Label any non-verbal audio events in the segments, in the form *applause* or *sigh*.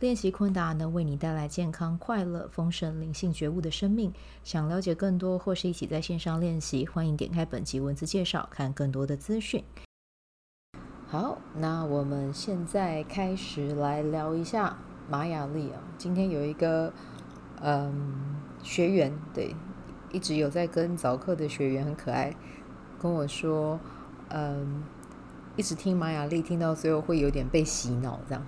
练习昆达能为你带来健康、快乐、丰盛、灵性觉悟的生命。想了解更多或是一起在线上练习，欢迎点开本集文字介绍，看更多的资讯。好，那我们现在开始来聊一下玛雅历啊。今天有一个嗯学员，对，一直有在跟早课的学员很可爱，跟我说，嗯，一直听玛雅历，听到最后会有点被洗脑这样。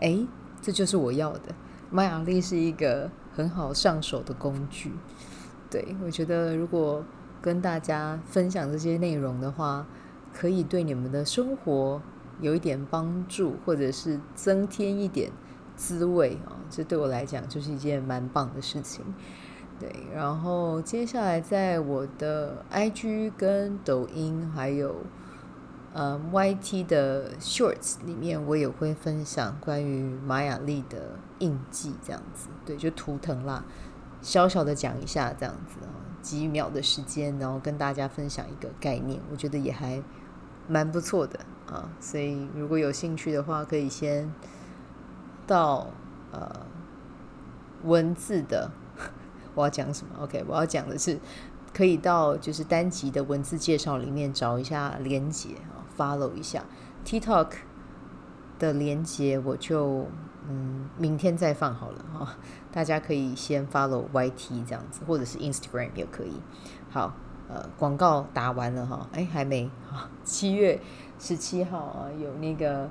诶。这就是我要的。马雅历是一个很好上手的工具，对，我觉得如果跟大家分享这些内容的话，可以对你们的生活有一点帮助，或者是增添一点滋味啊，这对我来讲就是一件蛮棒的事情。对，然后接下来在我的 IG 跟抖音还有。呃、，YT 的 Shorts 里面我也会分享关于玛雅历的印记，这样子，对，就图腾啦，小小的讲一下这样子啊，几秒的时间，然后跟大家分享一个概念，我觉得也还蛮不错的啊，所以如果有兴趣的话，可以先到呃文字的，*laughs* 我要讲什么？OK，我要讲的是可以到就是单集的文字介绍里面找一下连结。Follow 一下 TikTok 的连接，我就嗯明天再放好了哈、大家可以先 follow YT 这样子，或者是 Instagram 也可以。好，呃，广告打完了哈，哎，还没哈。*laughs* 七月十七号啊，有那个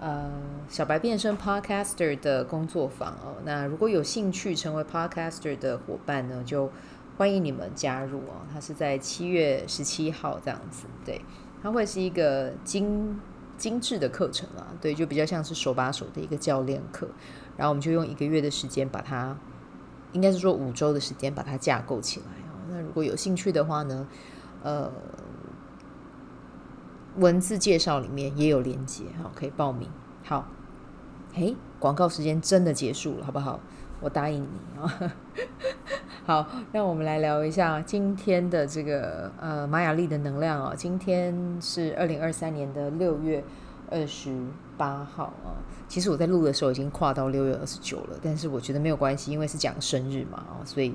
呃小白变身 Podcaster 的工作坊哦。那如果有兴趣成为 Podcaster 的伙伴呢，就欢迎你们加入哦。它是在七月十七号这样子，对。它会是一个精精致的课程啊，对，就比较像是手把手的一个教练课。然后我们就用一个月的时间把它，应该是说五周的时间把它架构起来哦。那如果有兴趣的话呢，呃，文字介绍里面也有连接，好，可以报名。好，诶，广告时间真的结束了，好不好？我答应你啊。好，让我们来聊一下今天的这个呃玛雅历的能量啊。今天是二零二三年的六月二十八号啊。其实我在录的时候已经跨到六月二十九了，但是我觉得没有关系，因为是讲生日嘛哦，所以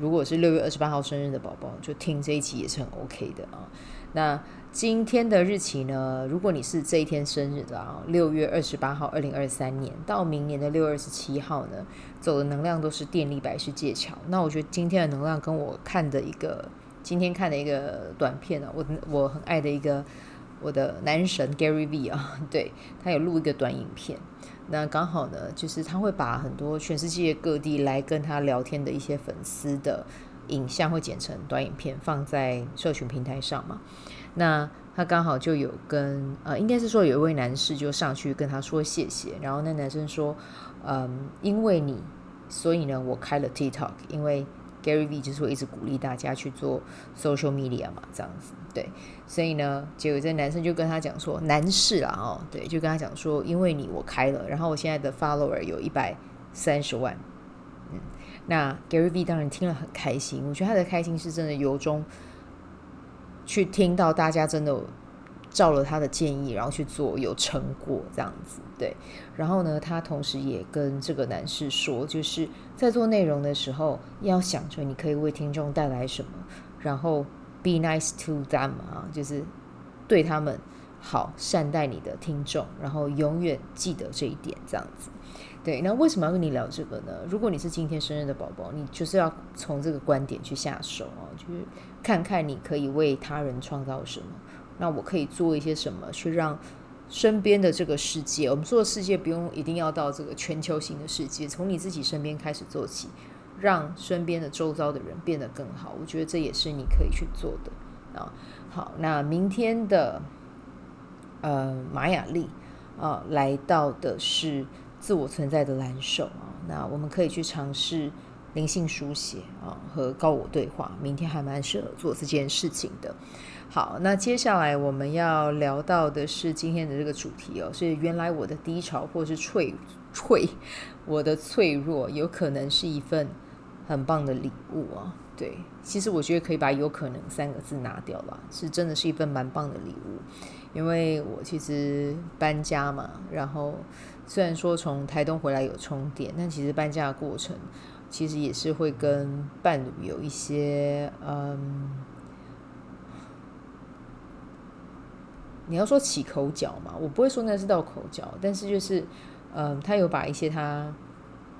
如果是六月二十八号生日的宝宝，就听这一期也是很 OK 的啊。那今天的日期呢？如果你是这一天生日的啊，六月二十八号，二零二三年到明年的六月二十七号呢，走的能量都是电力百世界桥。那我觉得今天的能量跟我看的一个今天看的一个短片呢，我我很爱的一个我的男神 Gary V 啊，*laughs* 对，他有录一个短影片，那刚好呢，就是他会把很多全世界各地来跟他聊天的一些粉丝的。影像会剪成短影片放在社群平台上嘛？那他刚好就有跟呃，应该是说有一位男士就上去跟他说谢谢，然后那男生说，嗯，因为你，所以呢，我开了 TikTok，因为 Gary V 就是会一直鼓励大家去做 social media 嘛，这样子，对，所以呢，结果这男生就跟他讲说，男士啊，哦，对，就跟他讲说，因为你我开了，然后我现在的 follower 有一百三十万。嗯那 Gary V 当然听了很开心，我觉得他的开心是真的由衷去听到大家真的照了他的建议，然后去做有成果这样子，对。然后呢，他同时也跟这个男士说，就是在做内容的时候要想着你可以为听众带来什么，然后 be nice to them 啊，就是对他们好，善待你的听众，然后永远记得这一点，这样子。对，那为什么要跟你聊这个呢？如果你是今天生日的宝宝，你就是要从这个观点去下手啊，就是看看你可以为他人创造什么。那我可以做一些什么，去让身边的这个世界，我们说的世界不用一定要到这个全球性的世界，从你自己身边开始做起，让身边的周遭的人变得更好。我觉得这也是你可以去做的啊。好，那明天的呃马雅丽啊，来到的是。自我存在的蓝手啊，那我们可以去尝试灵性书写啊，和高我对话，明天还蛮适合做这件事情的。好，那接下来我们要聊到的是今天的这个主题哦，是原来我的低潮或是脆脆，我的脆弱有可能是一份很棒的礼物啊。对，其实我觉得可以把“有可能”三个字拿掉了，是真的是一份蛮棒的礼物。因为我其实搬家嘛，然后虽然说从台东回来有充电，但其实搬家的过程其实也是会跟伴侣有一些嗯。你要说起口角嘛，我不会说那是道口角，但是就是，嗯，他有把一些他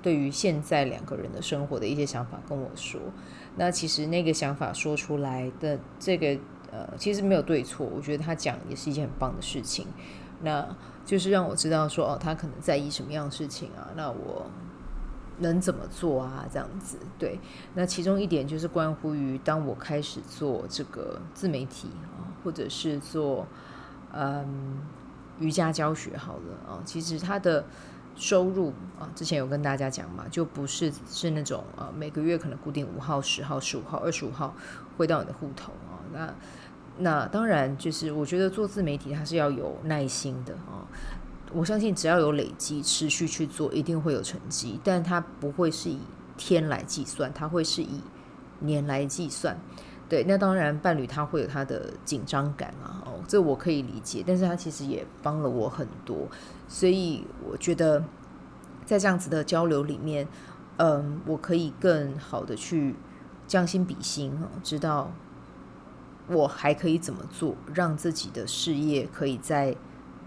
对于现在两个人的生活的一些想法跟我说。那其实那个想法说出来的这个，呃，其实没有对错，我觉得他讲也是一件很棒的事情。那就是让我知道说，哦，他可能在意什么样的事情啊？那我能怎么做啊？这样子，对。那其中一点就是关乎于，当我开始做这个自媒体啊，或者是做。嗯，瑜伽教学好了啊，其实他的收入啊，之前有跟大家讲嘛，就不是是那种啊，每个月可能固定五号、十号、十五号、二十五号汇到你的户头啊。那那当然就是，我觉得做自媒体它是要有耐心的啊。我相信只要有累积，持续去做，一定会有成绩，但它不会是以天来计算，它会是以年来计算。对，那当然，伴侣他会有他的紧张感啊，哦，这我可以理解。但是他其实也帮了我很多，所以我觉得在这样子的交流里面，嗯，我可以更好的去将心比心啊，知道我还可以怎么做，让自己的事业可以在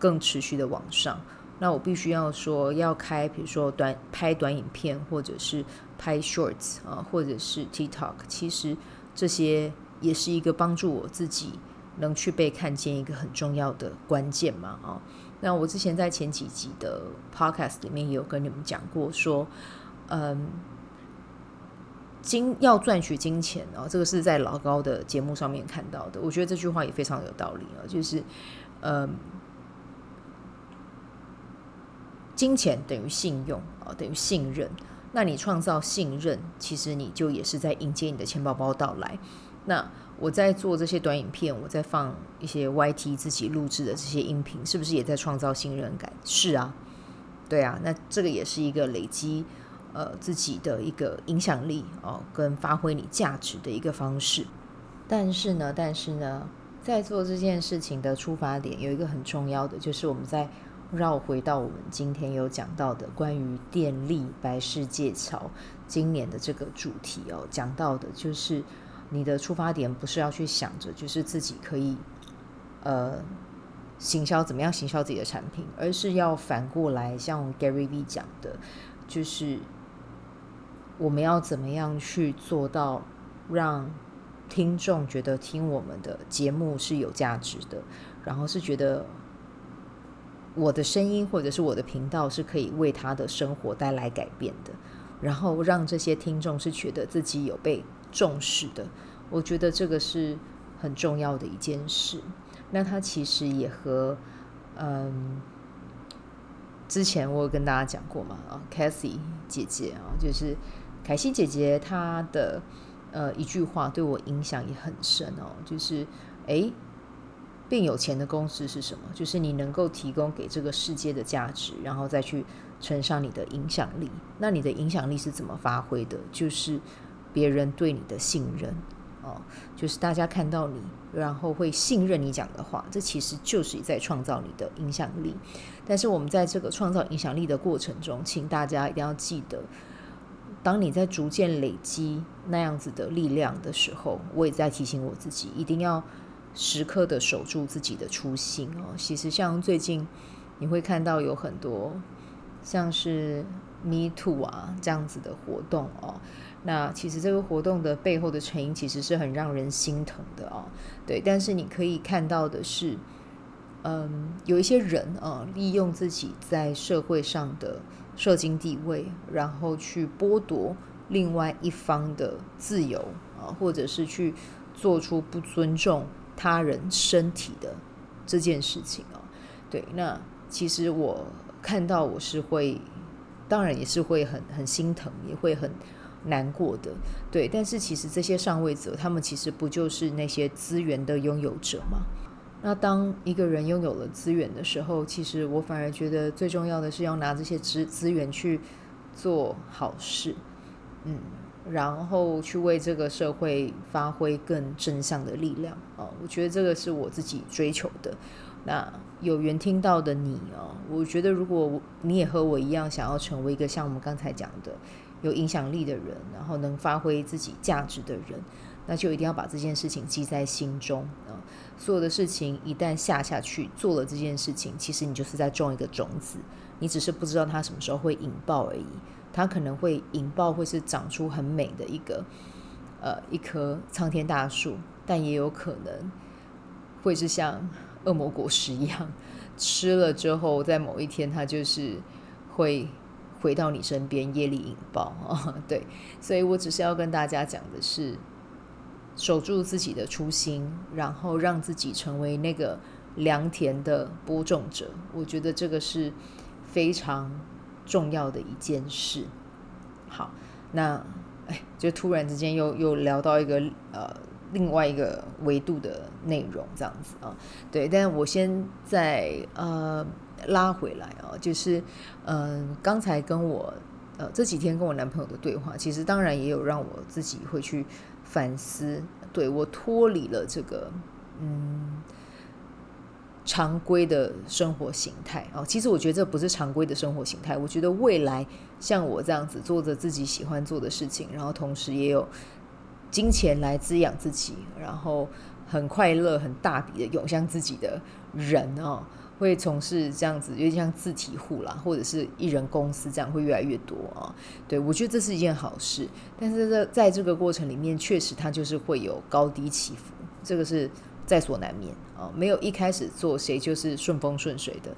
更持续的往上。那我必须要说，要开，比如说短拍短影片，或者是拍 shorts 啊，或者是 TikTok，其实。这些也是一个帮助我自己能去被看见一个很重要的关键嘛啊、那我之前在前几集的 podcast 里面也有跟你们讲过，说，嗯，金要赚取金钱啊、哦，这个是在老高的节目上面看到的，我觉得这句话也非常有道理啊，就是，嗯，金钱等于信用啊，等于信任。那你创造信任，其实你就也是在迎接你的钱宝宝到来。那我在做这些短影片，我在放一些 YT 自己录制的这些音频，是不是也在创造信任感？是啊，对啊。那这个也是一个累积呃自己的一个影响力哦，跟发挥你价值的一个方式。但是呢，但是呢，在做这件事情的出发点有一个很重要的，就是我们在。绕回到我们今天有讲到的关于电力白世界桥今年的这个主题哦，讲到的就是你的出发点不是要去想着就是自己可以呃行销怎么样行销自己的产品，而是要反过来像 Gary V 讲的，就是我们要怎么样去做到让听众觉得听我们的节目是有价值的，然后是觉得。我的声音或者是我的频道是可以为他的生活带来改变的，然后让这些听众是觉得自己有被重视的。我觉得这个是很重要的一件事。那他其实也和嗯，之前我有跟大家讲过嘛，啊，Cathy 姐姐啊，就是凯西姐姐她的呃一句话对我影响也很深哦，就是诶。变有钱的公式是什么？就是你能够提供给这个世界的价值，然后再去乘上你的影响力。那你的影响力是怎么发挥的？就是别人对你的信任哦，就是大家看到你，然后会信任你讲的话，这其实就是在创造你的影响力。但是我们在这个创造影响力的过程中，请大家一定要记得，当你在逐渐累积那样子的力量的时候，我也在提醒我自己，一定要。时刻的守住自己的初心哦。其实像最近你会看到有很多像是 Me Too 啊这样子的活动哦。那其实这个活动的背后的成因其实是很让人心疼的哦。对，但是你可以看到的是，嗯，有一些人啊，利用自己在社会上的社经地位，然后去剥夺另外一方的自由啊，或者是去做出不尊重。他人身体的这件事情哦，对，那其实我看到我是会，当然也是会很很心疼，也会很难过的。对，但是其实这些上位者，他们其实不就是那些资源的拥有者吗？那当一个人拥有了资源的时候，其实我反而觉得最重要的是要拿这些资资源去做好事，嗯，然后去为这个社会发挥更正向的力量啊。我觉得这个是我自己追求的。那有缘听到的你啊，我觉得如果你也和我一样想要成为一个像我们刚才讲的有影响力的人，然后能发挥自己价值的人，那就一定要把这件事情记在心中啊。所有的事情一旦下下去做了这件事情，其实你就是在种一个种子，你只是不知道它什么时候会引爆而已。它可能会引爆，或是长出很美的一个呃一棵苍天大树，但也有可能会是像恶魔果实一样，吃了之后，在某一天它就是会回到你身边，夜里引爆啊。*laughs* 对，所以我只是要跟大家讲的是。守住自己的初心，然后让自己成为那个良田的播种者，我觉得这个是非常重要的一件事。好，那哎，就突然之间又又聊到一个呃另外一个维度的内容，这样子啊，对。但我先再呃拉回来啊，就是嗯、刚才跟我呃这几天跟我男朋友的对话，其实当然也有让我自己会去。反思，对，我脱离了这个嗯常规的生活形态哦。其实我觉得这不是常规的生活形态。我觉得未来像我这样子做着自己喜欢做的事情，然后同时也有金钱来滋养自己，然后很快乐、很大笔的涌向自己的人哦。会从事这样子，有点像自体户啦，或者是一人公司这样，会越来越多啊。对，我觉得这是一件好事，但是在在这个过程里面，确实它就是会有高低起伏，这个是在所难免啊。没有一开始做谁就是顺风顺水的。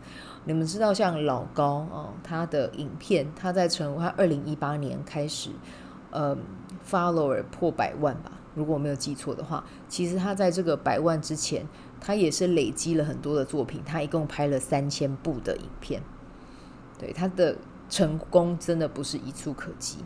你们知道，像老高啊，他的影片，他在成他二零一八年开始，呃，follower 破百万吧，如果我没有记错的话，其实他在这个百万之前。他也是累积了很多的作品，他一共拍了三千部的影片，对，他的成功真的不是一触可及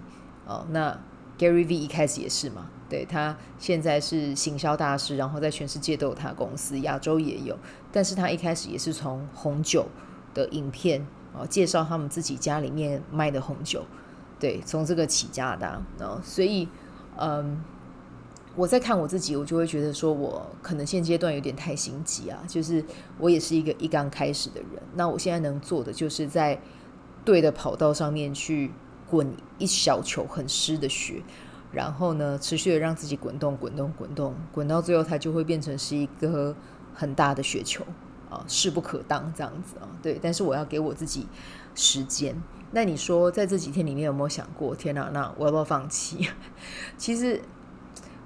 哦。那 Gary V 一开始也是嘛，对，他现在是行销大师，然后在全世界都有他公司，亚洲也有，但是他一开始也是从红酒的影片哦，介绍他们自己家里面卖的红酒，对，从这个起家的，哦，所以嗯。我在看我自己，我就会觉得说，我可能现阶段有点太心急啊。就是我也是一个一刚开始的人，那我现在能做的就是在对的跑道上面去滚一小球很湿的雪，然后呢，持续的让自己滚动、滚动、滚动，滚到最后，它就会变成是一个很大的雪球啊，势不可当这样子啊。对，但是我要给我自己时间。那你说，在这几天里面有没有想过，天哪，那我要不要放弃？*laughs* 其实。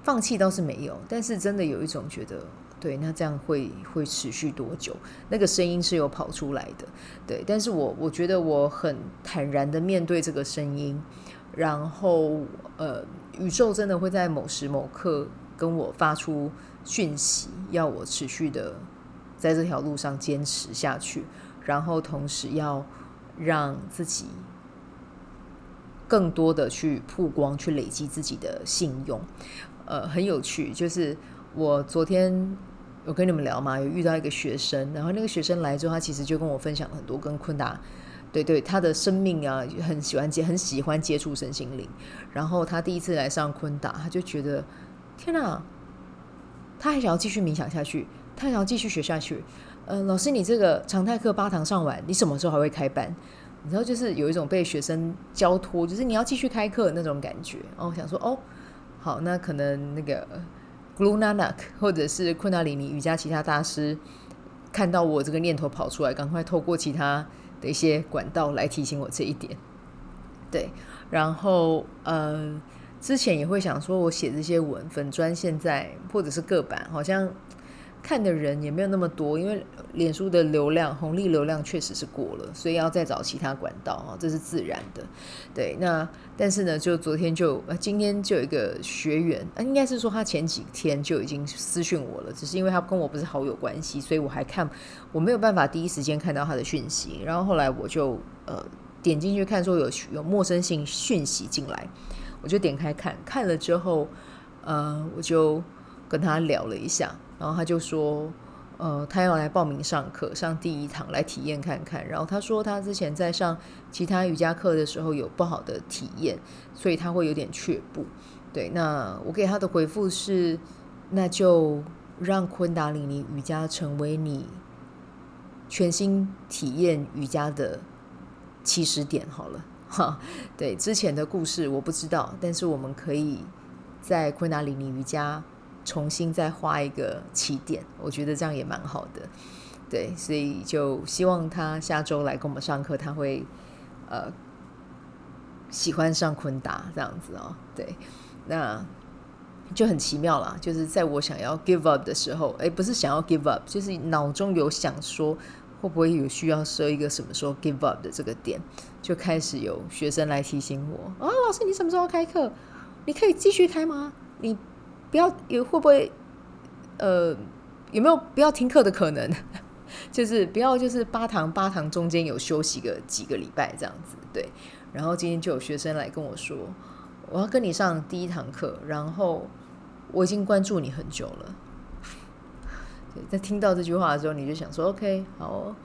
放弃倒是没有，但是真的有一种觉得，对，那这样会会持续多久？那个声音是有跑出来的，对。但是我我觉得我很坦然的面对这个声音，然后呃，宇宙真的会在某时某刻跟我发出讯息，要我持续的在这条路上坚持下去，然后同时要让自己更多的去曝光，去累积自己的信用。呃，很有趣，就是我昨天有跟你们聊嘛，有遇到一个学生，然后那个学生来之后，他其实就跟我分享很多跟昆达，对对，他的生命啊，很喜欢接，很喜欢接触身心灵。然后他第一次来上昆达，他就觉得天哪，他还想要继续冥想下去，他还想要继续学下去。呃，老师，你这个常态课八堂上完，你什么时候还会开班？你知道，就是有一种被学生交托，就是你要继续开课那种感觉。哦想说，哦。好，那可能那个 Guru Nanak 或者是昆达里尼瑜伽其他大师看到我这个念头跑出来，赶快透过其他的一些管道来提醒我这一点。对，然后呃，之前也会想说，我写这些文粉专现在或者是各版，好像。看的人也没有那么多，因为脸书的流量红利流量确实是过了，所以要再找其他管道啊，这是自然的。对，那但是呢，就昨天就今天就有一个学员，应该是说他前几天就已经私讯我了，只是因为他跟我不是好友关系，所以我还看我没有办法第一时间看到他的讯息，然后后来我就呃点进去看，说有有陌生性讯息进来，我就点开看，看了之后，呃，我就跟他聊了一下，然后他就说，呃，他要来报名上课，上第一堂来体验看看。然后他说他之前在上其他瑜伽课的时候有不好的体验，所以他会有点却步。对，那我给他的回复是，那就让昆达里尼瑜伽成为你全新体验瑜伽的起始点好了。哈，*laughs* 对，之前的故事我不知道，但是我们可以在昆达里尼瑜伽重新再画一个起点，我觉得这样也蛮好的。对，所以就希望他下周来跟我们上课，他会呃喜欢上昆达这样子哦。对，那就很奇妙啦，就是在我想要 give up 的时候，哎，不是想要 give up，就是脑中有想说。会不会有需要设一个什么时候 give up 的这个点，就开始有学生来提醒我啊，老师，你什么时候开课？你可以继续开吗？你不要有会不会呃有没有不要听课的可能？*laughs* 就是不要就是八堂八堂中间有休息个几个礼拜这样子对。然后今天就有学生来跟我说，我要跟你上第一堂课，然后我已经关注你很久了。*laughs* 在听到这句话的时候，你就想说：“OK，好哦，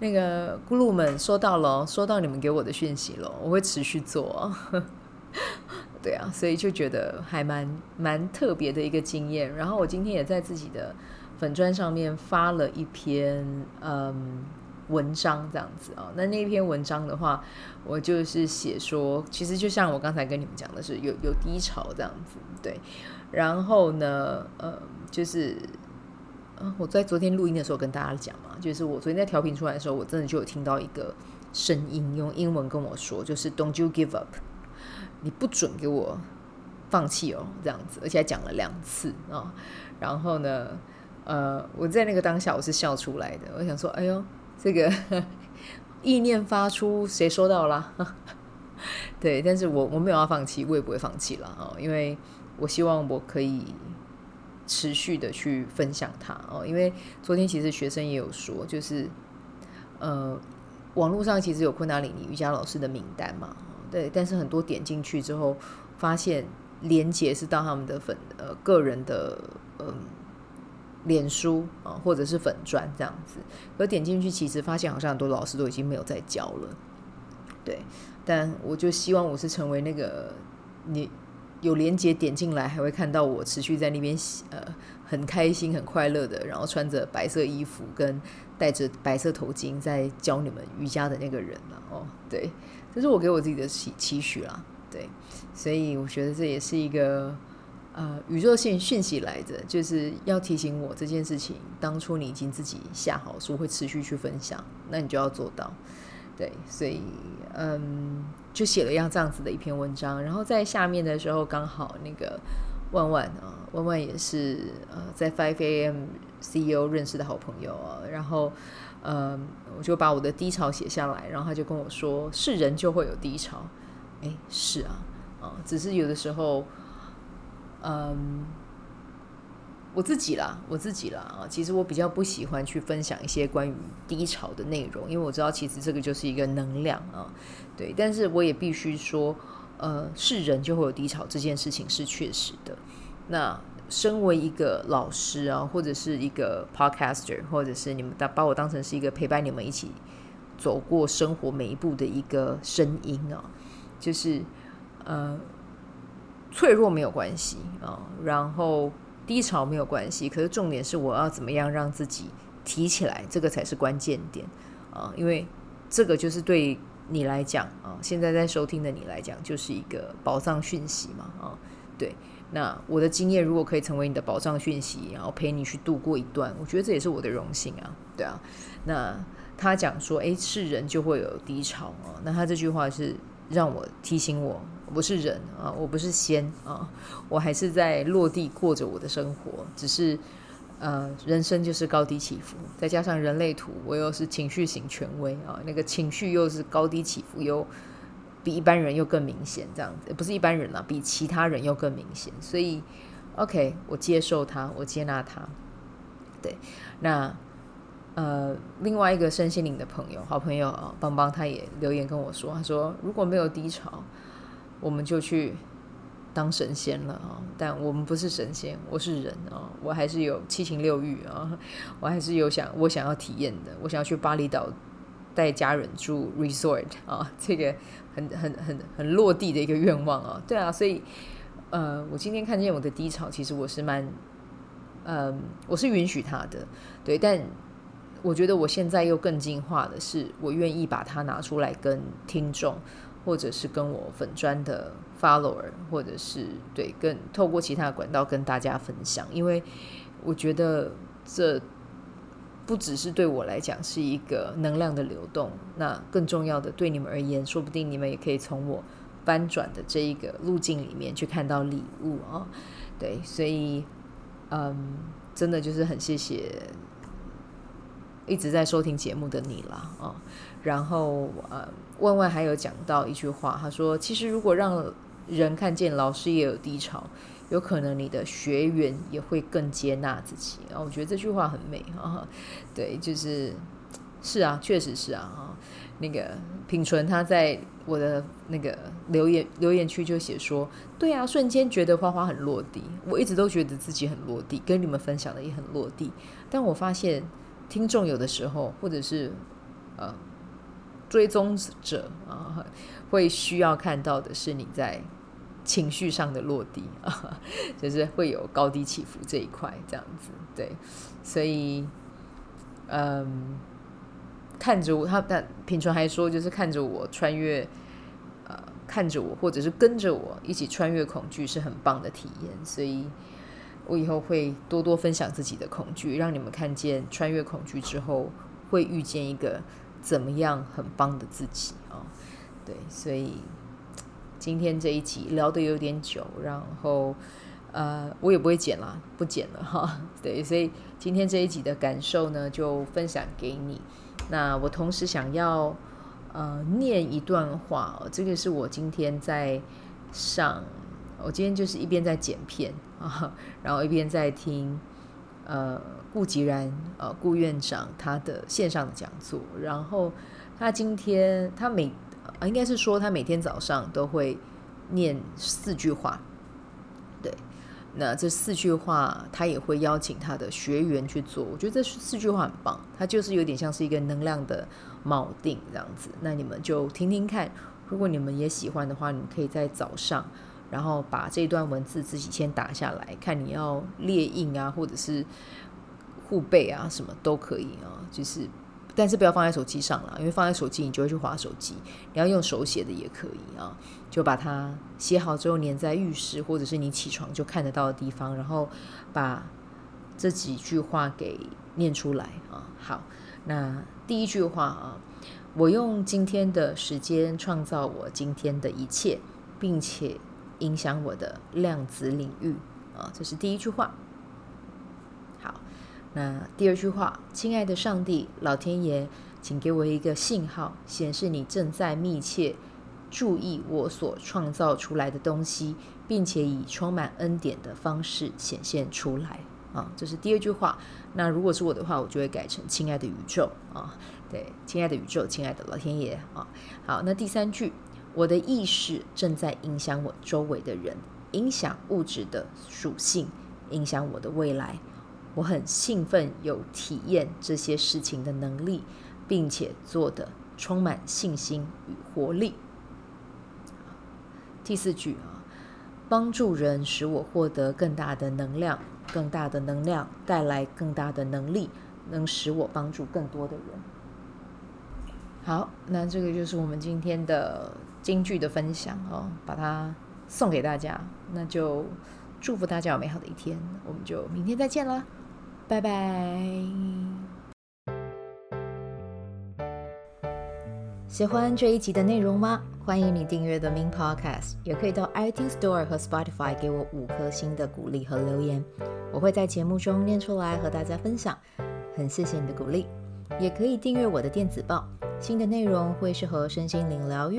那个咕噜们收到了，收到你们给我的讯息了，我会持续做。*laughs* ”对啊，所以就觉得还蛮蛮特别的一个经验。然后我今天也在自己的粉砖上面发了一篇嗯文章，这样子啊。那那篇文章的话，我就是写说，其实就像我刚才跟你们讲的是，有有低潮这样子，对。然后呢，呃，就是。我在昨天录音的时候跟大家讲嘛，就是我昨天在调频出来的时候，我真的就有听到一个声音用英文跟我说，就是 "Don't you give up"，你不准给我放弃哦，这样子，而且还讲了两次啊、哦。然后呢，呃，我在那个当下我是笑出来的，我想说，哎呦，这个 *laughs* 意念发出，谁收到啦？*laughs* 对，但是我我没有要放弃，我也不会放弃了啊、哦，因为我希望我可以。持续的去分享它哦，因为昨天其实学生也有说，就是呃，网络上其实有昆达里尼瑜伽老师的名单嘛，对，但是很多点进去之后，发现连结是到他们的粉呃个人的嗯、脸书啊，或者是粉砖这样子，可点进去其实发现好像很多老师都已经没有在教了，对，但我就希望我是成为那个你。有连接点进来，还会看到我持续在那边，呃，很开心、很快乐的，然后穿着白色衣服，跟戴着白色头巾，在教你们瑜伽的那个人了。哦，对，这是我给我自己的期期许啦。对，所以我觉得这也是一个呃宇宙性讯息来着，就是要提醒我这件事情。当初你已经自己下好书，会持续去分享，那你就要做到。对，所以嗯，就写了一样这样子的一篇文章，然后在下面的时候，刚好那个万万啊，万万也是呃，在 Five AM CEO 认识的好朋友啊，然后嗯，我就把我的低潮写下来，然后他就跟我说，是人就会有低潮，哎，是啊，啊，只是有的时候，嗯。我自己啦，我自己啦啊，其实我比较不喜欢去分享一些关于低潮的内容，因为我知道其实这个就是一个能量啊，对。但是我也必须说，呃，是人就会有低潮这件事情是确实的。那身为一个老师啊，或者是一个 podcaster，或者是你们当把我当成是一个陪伴你们一起走过生活每一步的一个声音啊，就是呃，脆弱没有关系啊，然后。低潮没有关系，可是重点是我要怎么样让自己提起来，这个才是关键点啊！因为这个就是对你来讲啊，现在在收听的你来讲，就是一个宝藏讯息嘛啊！对，那我的经验如果可以成为你的宝藏讯息，然后陪你去度过一段，我觉得这也是我的荣幸啊！对啊，那他讲说，哎，是人就会有低潮啊，那他这句话是让我提醒我。我不是人啊，我不是仙啊，我还是在落地过着我的生活。只是，呃，人生就是高低起伏，再加上人类图，我又是情绪型权威啊，那个情绪又是高低起伏，又比一般人又更明显，这样子不是一般人啊，比其他人又更明显。所以，OK，我接受他，我接纳他。对，那呃，另外一个身心灵的朋友，好朋友啊，邦邦他也留言跟我说，他说如果没有低潮。我们就去当神仙了啊！但我们不是神仙，我是人啊，我还是有七情六欲啊，我还是有想我想要体验的，我想要去巴厘岛带家人住 resort 啊，这个很很很很落地的一个愿望啊，对啊，所以呃，我今天看见我的低潮，其实我是蛮嗯、我是允许他的，对，但我觉得我现在又更进化的是，我愿意把它拿出来跟听众。或者是跟我粉砖的 follower，或者是对跟透过其他的管道跟大家分享，因为我觉得这不只是对我来讲是一个能量的流动，那更重要的对你们而言，说不定你们也可以从我翻转的这一个路径里面去看到礼物啊。对，所以嗯，真的就是很谢谢一直在收听节目的你啦啊。然后呃，万万还有讲到一句话，他说：“其实如果让人看见老师也有低潮，有可能你的学员也会更接纳自己。”啊，我觉得这句话很美啊。对，就是是啊，确实是啊。啊，那个品纯他在我的那个留言留言区就写说：“对啊，瞬间觉得花花很落地。我一直都觉得自己很落地，跟你们分享的也很落地。但我发现听众有的时候，或者是呃。”追踪者啊，会需要看到的是你在情绪上的落地啊，*laughs* 就是会有高低起伏这一块，这样子对，所以嗯，看着我，他但品纯还说，就是看着我穿越，呃，看着我，或者是跟着我一起穿越恐惧，是很棒的体验。所以我以后会多多分享自己的恐惧，让你们看见穿越恐惧之后会遇见一个。怎么样很棒的自己啊？对，所以今天这一集聊得有点久，然后呃，我也不会剪了，不剪了哈。*laughs* 对，所以今天这一集的感受呢，就分享给你。那我同时想要呃念一段话，这个是我今天在上，我今天就是一边在剪片啊，然后一边在听。呃，顾吉然，呃，顾院长他的线上的讲座，然后他今天他每，应该是说他每天早上都会念四句话，对，那这四句话他也会邀请他的学员去做，我觉得这四句话很棒，他就是有点像是一个能量的锚定这样子，那你们就听听看，如果你们也喜欢的话，你们可以在早上。然后把这段文字自己先打下来，看你要列印啊，或者是护背啊，什么都可以啊。就是，但是不要放在手机上了，因为放在手机你就会去划手机。你要用手写的也可以啊，就把它写好之后粘在浴室，或者是你起床就看得到的地方，然后把这几句话给念出来啊。好，那第一句话啊，我用今天的时间创造我今天的一切，并且。影响我的量子领域啊，这是第一句话。好，那第二句话，亲爱的上帝、老天爷，请给我一个信号，显示你正在密切注意我所创造出来的东西，并且以充满恩典的方式显现出来啊。这是第二句话。那如果是我的话，我就会改成亲爱的宇宙啊，对，亲爱的宇宙，亲爱的老天爷啊。好，那第三句。我的意识正在影响我周围的人，影响物质的属性，影响我的未来。我很兴奋，有体验这些事情的能力，并且做得充满信心与活力。第四句啊，帮助人使我获得更大的能量，更大的能量带来更大的能力，能使我帮助更多的人。好，那这个就是我们今天的。金句的分享哦，把它送给大家，那就祝福大家有美好的一天，我们就明天再见啦，拜拜。喜欢这一集的内容吗？欢迎你订阅 The Min Podcast，也可以到 iTunes Store 和 Spotify 给我五颗星的鼓励和留言，我会在节目中念出来和大家分享。很谢谢你的鼓励，也可以订阅我的电子报，新的内容会是和身心灵疗愈。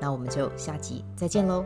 那我们就下集再见喽。